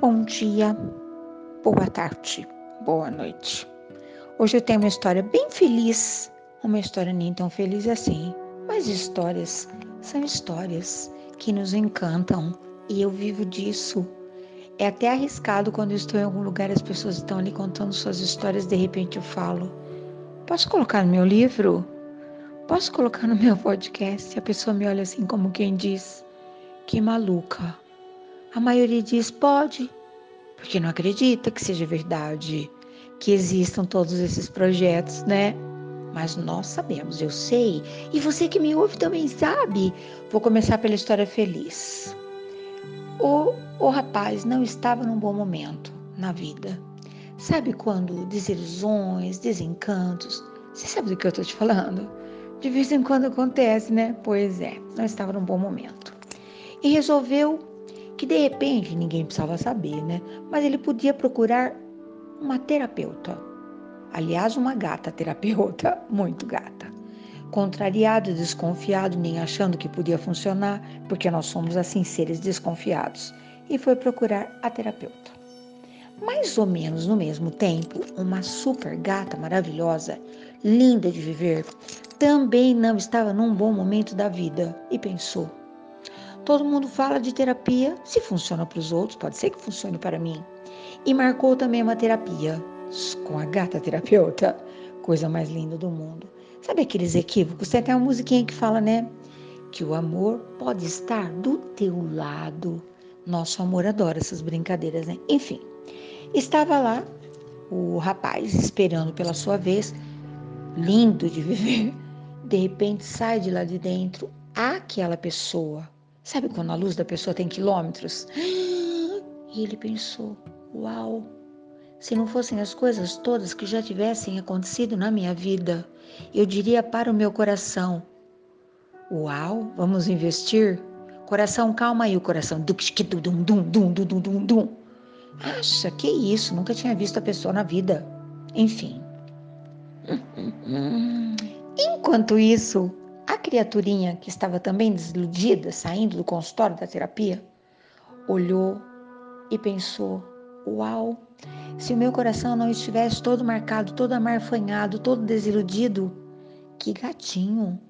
Bom dia, boa tarde, boa noite. Hoje eu tenho uma história bem feliz, uma história nem tão feliz assim, mas histórias são histórias que nos encantam e eu vivo disso. É até arriscado quando estou em algum lugar as pessoas estão ali contando suas histórias, de repente eu falo: Posso colocar no meu livro? Posso colocar no meu podcast? A pessoa me olha assim como quem diz: Que maluca. A maioria diz pode, porque não acredita que seja verdade, que existam todos esses projetos, né? Mas nós sabemos, eu sei, e você que me ouve também sabe. Vou começar pela história feliz. O, o rapaz não estava num bom momento na vida. Sabe quando desilusões, desencantos, você sabe do que eu estou te falando? De vez em quando acontece, né? Pois é, não estava num bom momento. E resolveu que de repente ninguém precisava saber, né? Mas ele podia procurar uma terapeuta. Aliás, uma gata terapeuta, muito gata. Contrariado, desconfiado, nem achando que podia funcionar, porque nós somos assim seres desconfiados, e foi procurar a terapeuta. Mais ou menos no mesmo tempo, uma super gata maravilhosa, linda de viver, também não estava num bom momento da vida e pensou: Todo mundo fala de terapia. Se funciona para os outros, pode ser que funcione para mim. E marcou também uma terapia com a gata terapeuta. Coisa mais linda do mundo. Sabe aqueles equívocos? Tem até uma musiquinha que fala, né? Que o amor pode estar do teu lado. Nosso amor adora essas brincadeiras, né? Enfim, estava lá o rapaz esperando pela sua vez, lindo de viver. De repente sai de lá de dentro aquela pessoa Sabe quando a luz da pessoa tem quilômetros? E ele pensou: Uau! Se não fossem as coisas todas que já tivessem acontecido na minha vida, eu diria para o meu coração: Uau, vamos investir? Coração, calma aí, o coração. Dum, dum, dum, dum, dum, dum. Acha, que isso? Nunca tinha visto a pessoa na vida. Enfim. Enquanto isso, a criaturinha, que estava também desiludida, saindo do consultório da terapia, olhou e pensou: Uau, se o meu coração não estivesse todo marcado, todo amarfanhado, todo desiludido, que gatinho!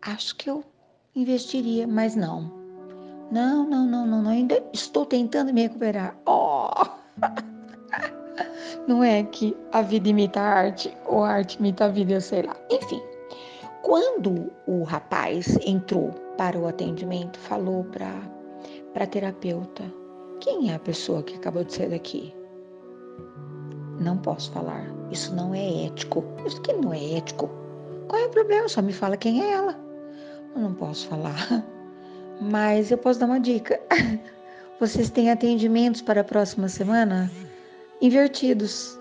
Acho que eu investiria, mas não. Não, não, não, não, não. ainda estou tentando me recuperar. Oh! Não é que a vida imita a arte ou a arte imita a vida, eu sei lá. Enfim, quando o rapaz entrou para o atendimento, falou para a terapeuta: Quem é a pessoa que acabou de sair daqui? Não posso falar. Isso não é ético. Isso que não é ético. Qual é o problema? Só me fala quem é ela. Eu não posso falar. Mas eu posso dar uma dica. Vocês têm atendimentos para a próxima semana invertidos.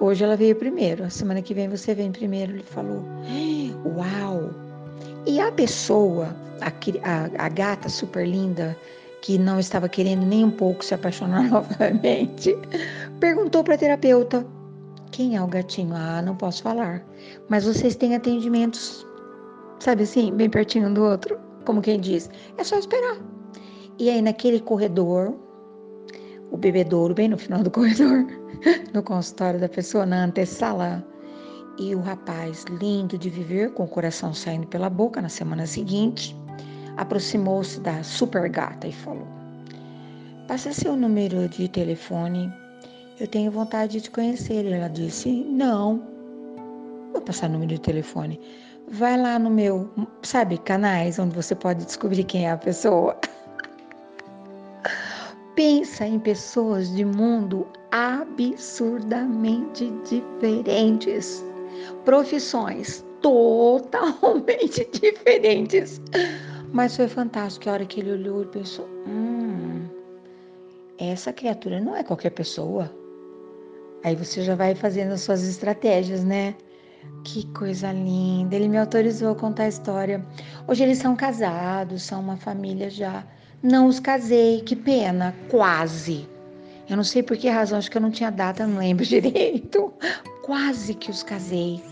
Hoje ela veio primeiro, a semana que vem você vem primeiro. Ele falou: Uau! E a pessoa, a, a, a gata super linda, que não estava querendo nem um pouco se apaixonar novamente, perguntou para a terapeuta: Quem é o gatinho? Ah, não posso falar. Mas vocês têm atendimentos, sabe assim, bem pertinho um do outro? Como quem diz: É só esperar. E aí, naquele corredor, o bebedouro, bem no final do corredor, no consultório da pessoa, na antessala. E o rapaz, lindo de viver, com o coração saindo pela boca, na semana seguinte, aproximou-se da super gata e falou: Passa seu número de telefone, eu tenho vontade de te conhecer. Ela disse: Não, vou passar número de telefone. Vai lá no meu, sabe, canais onde você pode descobrir quem é a pessoa. Pensa em pessoas de mundo absurdamente diferentes, profissões totalmente diferentes. Mas foi fantástico a hora que ele olhou e pensou: hum, essa criatura não é qualquer pessoa. Aí você já vai fazendo as suas estratégias, né? Que coisa linda. Ele me autorizou a contar a história. Hoje eles são casados, são uma família já não os casei, que pena, quase. Eu não sei por que razão, acho que eu não tinha data, não lembro direito. Quase que os casei.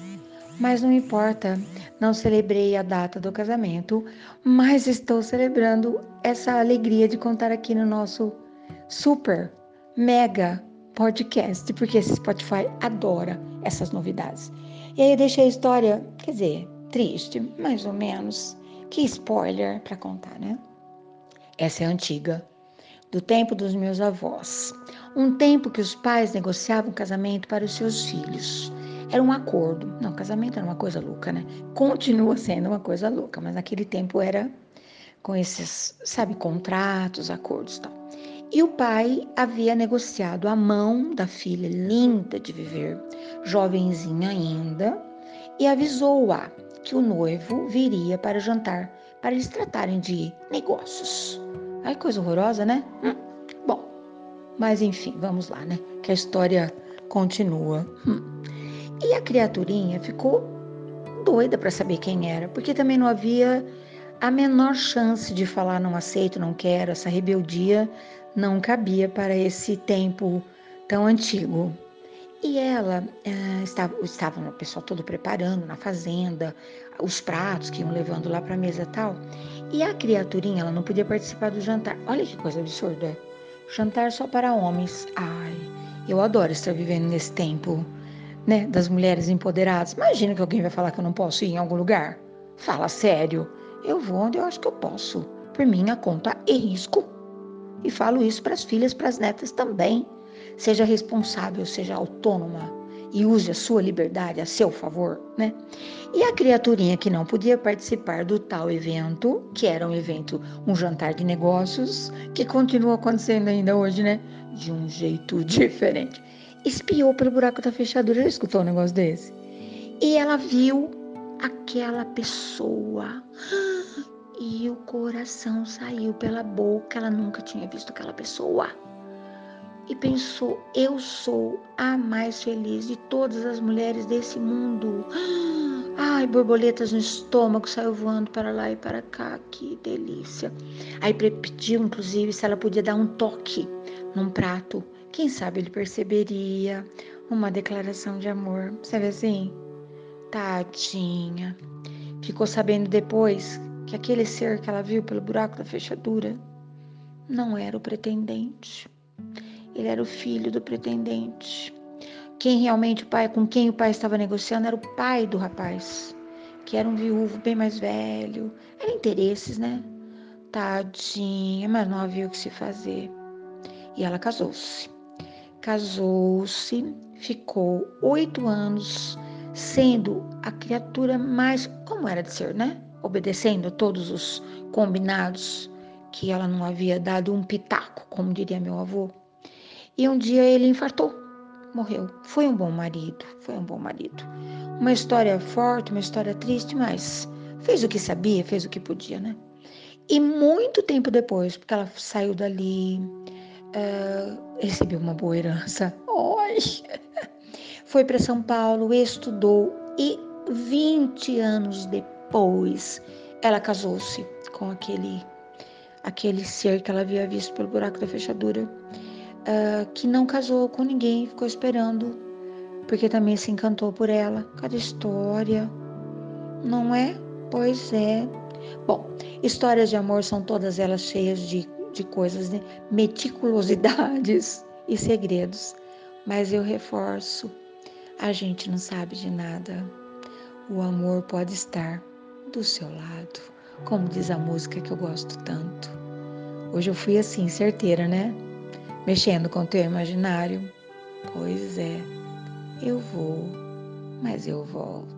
Mas não importa, não celebrei a data do casamento, mas estou celebrando essa alegria de contar aqui no nosso super mega podcast, porque esse Spotify adora essas novidades. E aí eu deixei a história, quer dizer, triste, mais ou menos. Que spoiler para contar, né? Essa é antiga, do tempo dos meus avós. Um tempo que os pais negociavam casamento para os seus filhos. Era um acordo. Não, casamento era uma coisa louca, né? Continua sendo uma coisa louca, mas naquele tempo era com esses, sabe, contratos, acordos e tal. E o pai havia negociado a mão da filha linda de viver, jovenzinha ainda, e avisou-a que o noivo viria para jantar para eles tratarem de negócios. Ai, coisa horrorosa, né? Hum, bom, mas enfim, vamos lá, né? Que a história continua. Hum. E a criaturinha ficou doida para saber quem era, porque também não havia a menor chance de falar não aceito, não quero, essa rebeldia não cabia para esse tempo tão antigo. E ela uh, estava, estava o pessoal todo preparando na fazenda, os pratos que iam levando lá para a mesa tal. E a criaturinha, ela não podia participar do jantar. Olha que coisa absurda. Jantar só para homens. Ai, eu adoro estar vivendo nesse tempo, né, das mulheres empoderadas. Imagina que alguém vai falar que eu não posso ir em algum lugar. Fala sério. Eu vou onde eu acho que eu posso, por minha conta e risco. E falo isso para as filhas, para as netas também. Seja responsável, seja autônoma e use a sua liberdade a seu favor, né? E a criaturinha que não podia participar do tal evento, que era um evento, um jantar de negócios, que continua acontecendo ainda hoje, né? De um jeito diferente. Espiou pelo buraco da fechadura, já escutou um negócio desse? E ela viu aquela pessoa. E o coração saiu pela boca, ela nunca tinha visto aquela pessoa. E pensou: eu sou a mais feliz de todas as mulheres desse mundo. Ai, borboletas no estômago, saiu voando para lá e para cá, que delícia. Aí pediu, inclusive, se ela podia dar um toque num prato. Quem sabe ele perceberia uma declaração de amor. Sabe assim? Tadinha. Ficou sabendo depois que aquele ser que ela viu pelo buraco da fechadura não era o pretendente. Ele era o filho do pretendente. Quem realmente o pai, com quem o pai estava negociando era o pai do rapaz, que era um viúvo bem mais velho. Era interesses, né? Tadinha, mas não havia o que se fazer. E ela casou-se. Casou-se, ficou oito anos sendo a criatura mais como era de ser, né? Obedecendo todos os combinados que ela não havia dado um pitaco, como diria meu avô. E um dia ele infartou, morreu. Foi um bom marido, foi um bom marido. Uma história forte, uma história triste, mas fez o que sabia, fez o que podia, né? E muito tempo depois, porque ela saiu dali, uh, recebeu uma boa herança. Oi! Foi para São Paulo, estudou e 20 anos depois ela casou-se com aquele aquele ser que ela havia visto pelo buraco da fechadura, uh, que não casou com ninguém, ficou esperando, porque também se encantou por ela. Cada história, não é? Pois é. Bom, histórias de amor são todas elas cheias de, de coisas, né? meticulosidades e segredos. Mas eu reforço, a gente não sabe de nada. O amor pode estar do seu lado, como diz a música que eu gosto tanto. Hoje eu fui assim, certeira, né? Mexendo com teu imaginário. Pois é, eu vou, mas eu volto.